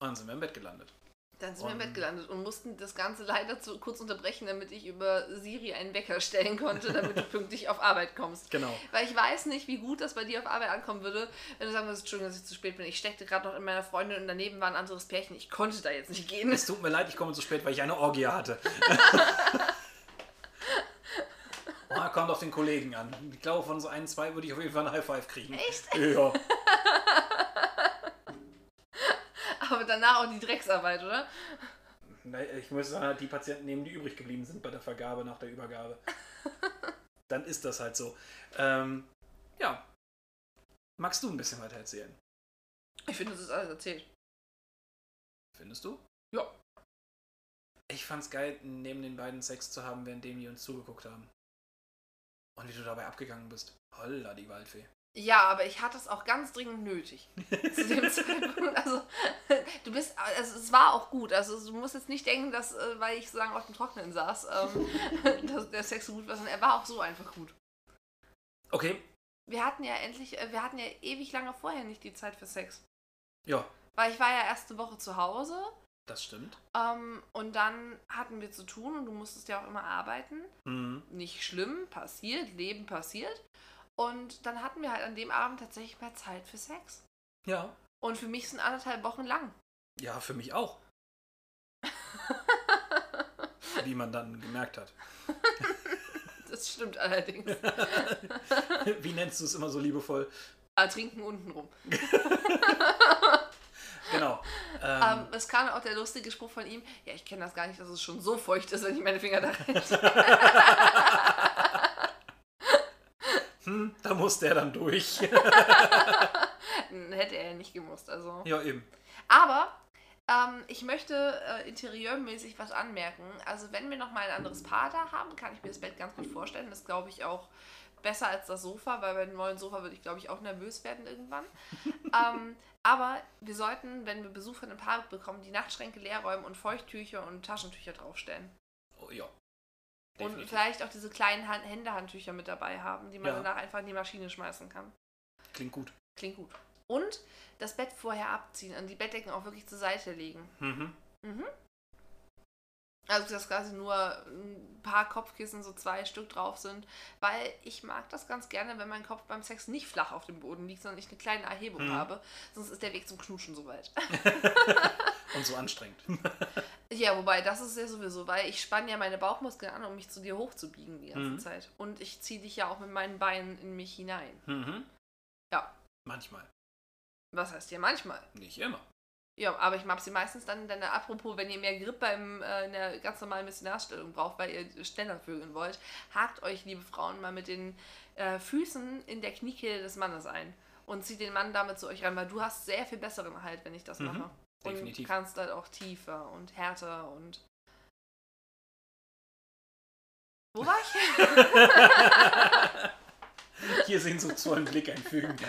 und dann sind wir im Bett gelandet. Dann sind wir im Bett gelandet und mussten das Ganze leider zu, kurz unterbrechen, damit ich über Siri einen Wecker stellen konnte, damit du [LAUGHS] pünktlich auf Arbeit kommst. Genau. Weil ich weiß nicht, wie gut das bei dir auf Arbeit ankommen würde, wenn du sagen würdest, Entschuldigung, dass ich zu spät bin. Ich steckte gerade noch in meiner Freundin und daneben war ein anderes Pärchen. Ich konnte da jetzt nicht gehen. Es tut mir leid, ich komme zu spät, weil ich eine Orgie hatte. [LAUGHS] Ah, kommt auf den Kollegen an. Ich glaube, von so ein, zwei würde ich auf jeden Fall ein High Five kriegen. Echt? Ja. [LAUGHS] Aber danach auch die Drecksarbeit, oder? Ich muss sagen, die Patienten nehmen, die übrig geblieben sind bei der Vergabe nach der Übergabe. [LAUGHS] Dann ist das halt so. Ähm, ja. Magst du ein bisschen weiter erzählen? Ich finde, das ist alles erzählt. Findest du? Ja. Ich fand's geil, neben den beiden Sex zu haben, währenddem die uns zugeguckt haben. Und wie du dabei abgegangen bist. Holla, die Waldfee. Ja, aber ich hatte es auch ganz dringend nötig. [LAUGHS] zu dem Zeitpunkt. Also, [LAUGHS] du bist, also es war auch gut. Also, du musst jetzt nicht denken, dass, äh, weil ich sozusagen auf dem Trockenen saß, ähm, [LAUGHS] dass der Sex so gut war, sondern er war auch so einfach gut. Okay. Wir hatten ja endlich, äh, wir hatten ja ewig lange vorher nicht die Zeit für Sex. Ja, Weil ich war ja erst eine Woche zu Hause das stimmt. ähm, und dann hatten wir zu tun und du musstest ja auch immer arbeiten. Mhm. Nicht schlimm, passiert, Leben passiert. Und dann hatten wir halt an dem Abend tatsächlich mehr Zeit für Sex. Ja. Und für mich sind anderthalb Wochen lang. Ja, für mich auch. [LAUGHS] Wie man dann gemerkt hat. Das stimmt allerdings. [LAUGHS] Wie nennst du es immer so liebevoll? Ah, trinken unten rum. [LAUGHS] Genau. Ähm, Ähm, es kam auch der lustige Spruch von ihm, ja, ich kenne das gar nicht, dass es schon so feucht ist, wenn ich meine Finger da rein. hm, da muss der dann durch. [LAUGHS] [LAUGHS] Hätte er nicht gemusst, also. ja, eben. Aber ähm, ich möchte äh, interieurmäßig was anmerken. Also wenn wir noch mal ein anderes Paar da haben, kann ich mir das Bett ganz gut vorstellen. Das glaube ich auch besser als das Sofa, weil bei dem neuen Sofa würde ich glaube ich auch nervös werden irgendwann. [LAUGHS] ähm, aber wir sollten, wenn wir Besuch von einem Paar bekommen, die Nachtschränke leer räumen und Feuchttücher und Taschentücher draufstellen. Oh, ja. Und Definitiv. vielleicht auch diese kleinen Hand Händehandtücher mit dabei haben, die man Ja. danach einfach in die Maschine schmeißen kann. Klingt gut. Klingt gut. Und das Bett vorher abziehen und die Bettdecken auch wirklich zur Seite legen. Mhm. Also, dass quasi nur ein paar Kopfkissen, so zwei Stück drauf sind. Weil ich mag das ganz gerne, wenn mein Kopf beim Sex nicht flach auf dem Boden liegt, sondern ich eine kleine Erhebung Mhm. habe. Sonst ist der Weg zum Knutschen so weit. [LAUGHS] Und so anstrengend. [LAUGHS] ja, wobei, das ist ja sowieso, weil ich spanne ja meine Bauchmuskeln an, um mich zu dir hochzubiegen die ganze Mhm. Zeit. Und ich ziehe dich ja auch mit meinen Beinen in mich hinein. Mhm. Ja. Manchmal. Was heißt ja manchmal? Nicht immer. Ja, aber ich mag sie meistens dann, dann apropos, wenn ihr mehr Grip beim, äh, in der ganz normalen Missionarstellung braucht, weil ihr schneller vögeln wollt, hakt euch, liebe Frauen, mal mit den äh, Füßen in der Kniekehle des Mannes ein und zieht den Mann damit zu euch ran, weil du hast sehr viel besseren Halt, wenn ich das Mhm, mache. Definitiv. Und kannst halt auch tiefer und härter und... Wo war ich? [LAUGHS] Hier sehnsuchtsvollen Blick einfügen. [LAUGHS]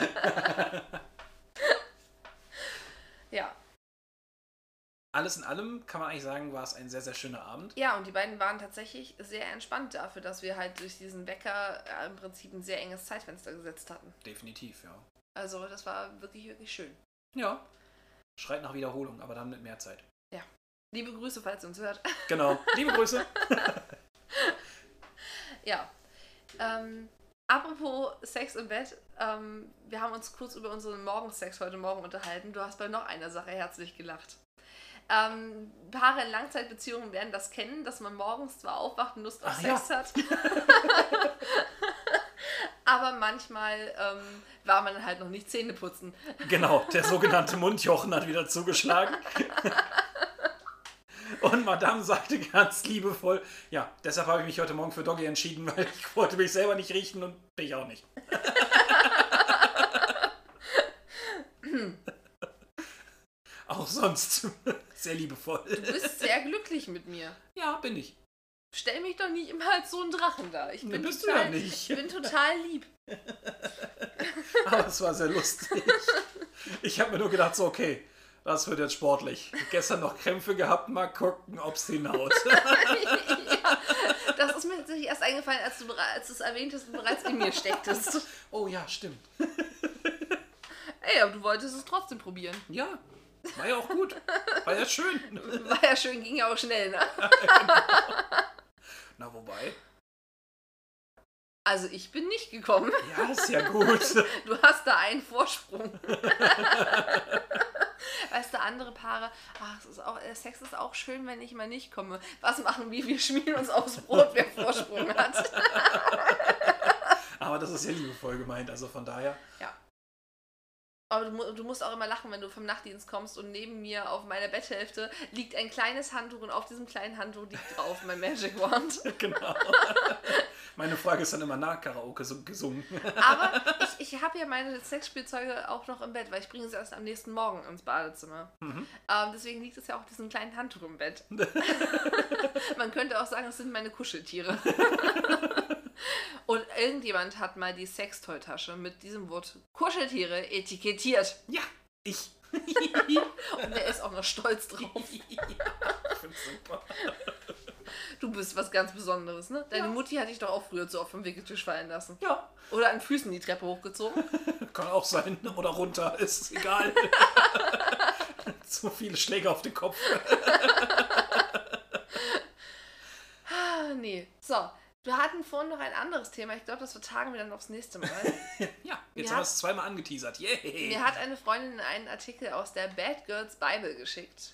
ja. Alles in allem kann man eigentlich sagen, war es ein sehr, sehr schöner Abend. Ja, und die beiden waren tatsächlich sehr entspannt dafür, dass wir halt durch diesen Wecker äh, im Prinzip ein sehr enges Zeitfenster gesetzt hatten. Definitiv, ja. Also das war wirklich, wirklich schön. Ja. Schreit nach Wiederholung, aber dann mit mehr Zeit. Liebe Grüße, falls ihr uns hört. [LAUGHS] Genau. Liebe Grüße. [LAUGHS] ja. Ähm, apropos Sex im Bett, ähm, wir haben uns kurz über unseren Morgensex heute Morgen unterhalten. Du hast bei noch einer Sache herzlich gelacht. Ähm, Paare in Langzeitbeziehungen werden das kennen, dass man morgens zwar aufwacht und Lust auf Ach ja. Sex hat. [LAUGHS] Aber manchmal ähm, war man halt noch nicht Zähne putzen. Genau, der sogenannte Mundjochen hat wieder zugeschlagen. Und Madame sagte ganz liebevoll, ja, deshalb habe ich mich heute Morgen für Doggy entschieden, weil ich wollte mich selber nicht riechen und dich auch nicht. [LAUGHS] auch sonst [LAUGHS] sehr liebevoll. Du bist sehr glücklich mit mir. Ja, bin ich. Stell mich doch nicht immer als so ein Drachen da. Ich bin, bist du total, ja nicht. ich bin total lieb. [LAUGHS] Aber es war sehr lustig. Ich habe mir nur gedacht, so, okay, das wird jetzt sportlich. Gestern noch Krämpfe gehabt, mal gucken, ob es hinhaut. [LAUGHS] ja, das ist mir tatsächlich erst eingefallen, als du, als du es erwähnt hast und bereits in mir stecktest. [LAUGHS] Oh ja, stimmt. Ey, aber du wolltest es trotzdem probieren. Ja, war ja auch gut. War ja schön. War ja schön, ging ja auch schnell, ne? Na, wobei. Also ich bin nicht gekommen. Ja, ist ja gut. [LAUGHS] Du hast da einen Vorsprung. [LAUGHS] Weißt du, andere Paare, ach, es ist auch, äh, Sex ist auch schön, wenn ich mal nicht komme. Was machen wir? Wir schmieren uns aufs Brot, wer Vorsprung hat. [LAUGHS] Aber das ist ja liebevoll gemeint, also von daher. Aber du, du musst auch immer lachen, wenn du vom Nachtdienst kommst und neben mir auf meiner Betthälfte liegt ein kleines Handtuch und auf diesem kleinen Handtuch liegt drauf mein Magic Wand. [LAUGHS] Genau. [LAUGHS] Meine Frage ist dann immer nach Karaoke so gesungen. Aber [LAUGHS] ich, ich habe ja meine Sexspielzeuge auch noch im Bett, weil ich bringe sie erst am nächsten Morgen ins Badezimmer. Mhm. Ähm, deswegen liegt es ja auch auf diesem kleinen Handtuch im Bett. Man könnte auch sagen, es sind meine Kuscheltiere. Und irgendjemand hat mal die Sextoy-Tasche mit diesem Wort Kuscheltiere etikettiert. Ja, ich. [LAUGHS] Und der ist auch noch stolz drauf. [LAUGHS] ja, ich find's super. Du bist was ganz Besonderes, ne? Deine Ja. Mutti hat dich doch auch früher zu oft vom Wickeltisch fallen lassen. Ja, Oder an Füßen die Treppe hochgezogen. [LAUGHS] kann auch sein. Oder runter, ist egal. Zu viele Schläge auf den Kopf. Ah, nee. So, wir hatten vorhin noch ein anderes Thema. Ich glaube, das vertagen wir dann aufs nächste Mal. [LAUGHS] Ja, jetzt Ja. haben wir es zweimal angeteasert. Yay! Mir hat eine Freundin einen Artikel aus der Bad Girls Bible geschickt.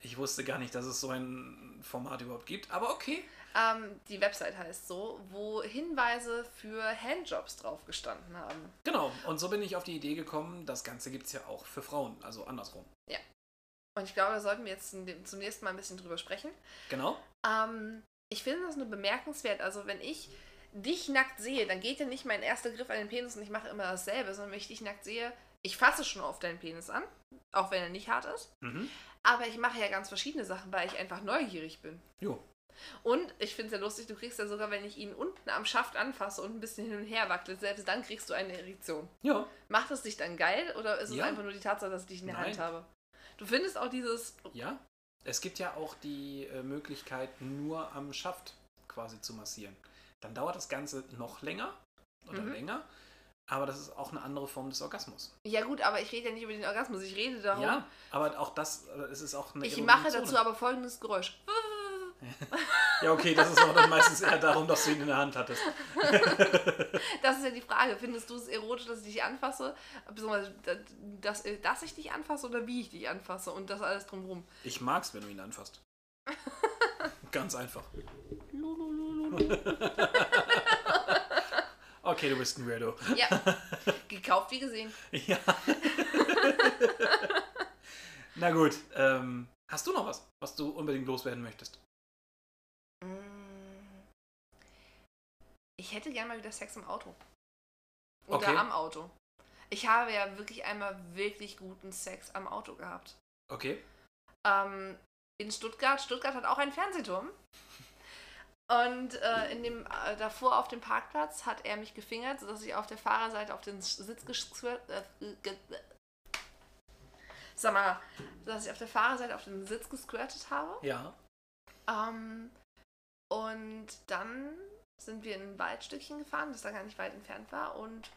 Ich wusste gar nicht, dass es so ein Format überhaupt gibt, aber okay. Ähm, die Website heißt so, wo Hinweise für Handjobs drauf gestanden haben. Genau, und so bin ich auf die Idee gekommen, das Ganze gibt es ja auch für Frauen, also andersrum. Und ich glaube, da sollten wir jetzt zum, zum nächsten Mal ein bisschen drüber sprechen. Genau. Ähm, ich finde das nur bemerkenswert. Also, wenn ich dich nackt sehe, dann geht ja nicht mein erster Griff an den Penis und ich mache immer dasselbe, sondern wenn ich dich nackt sehe, ich fasse schon auf deinen Penis an, auch wenn er nicht hart ist. Mhm. Aber ich mache ja ganz verschiedene Sachen, weil ich einfach neugierig bin. Jo. Und ich finde es ja lustig, du kriegst ja sogar, wenn ich ihn unten am Schaft anfasse und ein bisschen hin und her wackelt, selbst dann kriegst du eine Erektion. Ja. Macht es dich dann geil oder ist es Ja. einfach nur die Tatsache, dass ich dich in der Hand Nein. habe? Du findest auch dieses. Ja. Es gibt ja auch die äh, Möglichkeit, nur am Schaft quasi zu massieren. Dann dauert das Ganze noch länger oder Mhm. länger, aber das ist auch eine andere Form des Orgasmus. Ja, gut, aber ich rede ja nicht über den Orgasmus, ich rede darum. Ja, aber auch das, äh, es ist auch eine Ich mache dazu aber folgendes Geräusch. Ja, okay, das ist aber dann meistens eher darum, dass du ihn in der Hand hattest. [LAUGHS] Das ist ja die Frage. Findest du es erotisch, dass ich dich anfasse? Beziehungsweise, dass, dass ich dich anfasse oder wie ich dich anfasse und das alles drumherum? Ich mag's, wenn du ihn anfasst. [LAUGHS] Ganz einfach. [LAUGHS] Okay, du bist ein Weirdo. Ja, gekauft wie gesehen. Ja. Na gut, ähm, hast du noch was, was du unbedingt loswerden möchtest? Ich hätte gerne mal wieder Sex im Auto. Oder Okay. am Auto. Ich habe ja wirklich einmal wirklich guten Sex am Auto gehabt. Okay. ähm, in Stuttgart. Stuttgart hat auch einen Fernsehturm. Und äh, in dem, äh, davor auf dem Parkplatz hat er mich gefingert, sodass ich auf der Fahrerseite auf den Sitz gesquirtet. Äh, ge Sag mal, dass ich auf der Fahrerseite auf den Sitz gesquirtet habe. Ja. Ähm, und dann sind wir in ein Waldstückchen gefahren, das da gar nicht weit entfernt war. Und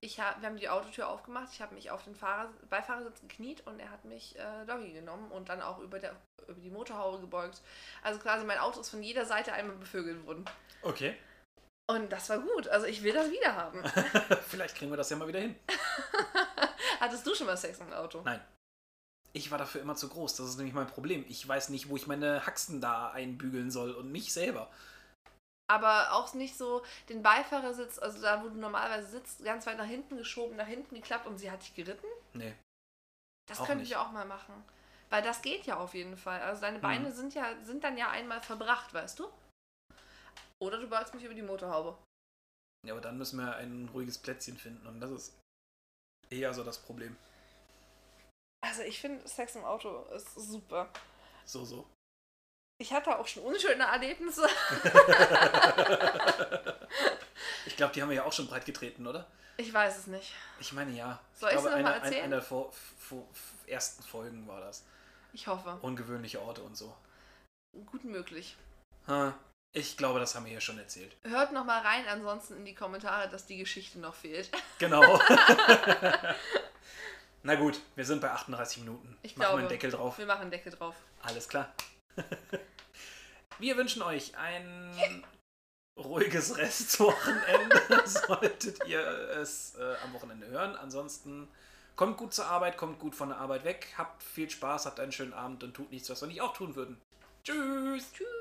ich hab, wir haben die Autotür aufgemacht. Ich habe mich auf den Fahrer, Beifahrersitz gekniet und er hat mich äh, Doggy genommen und dann auch über, der, über die Motorhaube gebeugt. Also quasi mein Auto ist von jeder Seite einmal bevögelt worden. Okay. Und das war gut. Also ich will das wieder haben. [LAUGHS] [LAUGHS] Vielleicht kriegen wir das ja mal wieder hin. [LAUGHS] Hattest du schon mal Sex im Auto? Nein. Ich war dafür immer zu groß. Das ist nämlich mein Problem. Ich weiß nicht, wo ich meine Haxen da einbügeln soll und mich selber. Aber auch nicht so den Beifahrersitz, also da, wo du normalerweise sitzt, ganz weit nach hinten geschoben, nach hinten geklappt und sie hat dich geritten. Nee. Das könnte ich auch mal machen. Weil das geht ja auf jeden Fall. Also deine Beine Mhm. sind ja sind dann ja einmal verbracht, weißt du? Oder du beugst mich über die Motorhaube. Ja, aber dann müssen wir ein ruhiges Plätzchen finden und das ist eher so das Problem. Also ich finde Sex im Auto ist super. So, so. Ich hatte auch schon unschöne Erlebnisse. [LAUGHS] ich glaube, die haben wir ja auch schon breit getreten, oder? Ich weiß es nicht. Ich meine ja. Soll ich ich's glaube, noch mal eine, eine, erzählen? eine der vor, vor, ersten Folgen war das. Ich hoffe. Ungewöhnliche Orte und so. Gut möglich. Ha, Ich glaube, das haben wir hier schon erzählt. Hört noch mal rein, ansonsten in die Kommentare, dass die Geschichte noch fehlt. Genau. [LAUGHS] [LAUGHS] Na gut, wir sind bei 38 Minuten. Ich Machen wir glaube. einen Deckel drauf. Wir machen Deckel drauf. Alles klar. Wir wünschen euch ein ruhiges Restwochenende, [LAUGHS] solltet ihr es äh, am Wochenende hören. Ansonsten kommt gut zur Arbeit, kommt gut von der Arbeit weg, habt viel Spaß, habt einen schönen Abend und tut nichts, was wir nicht auch tun würden. Tschüss! Tschüss.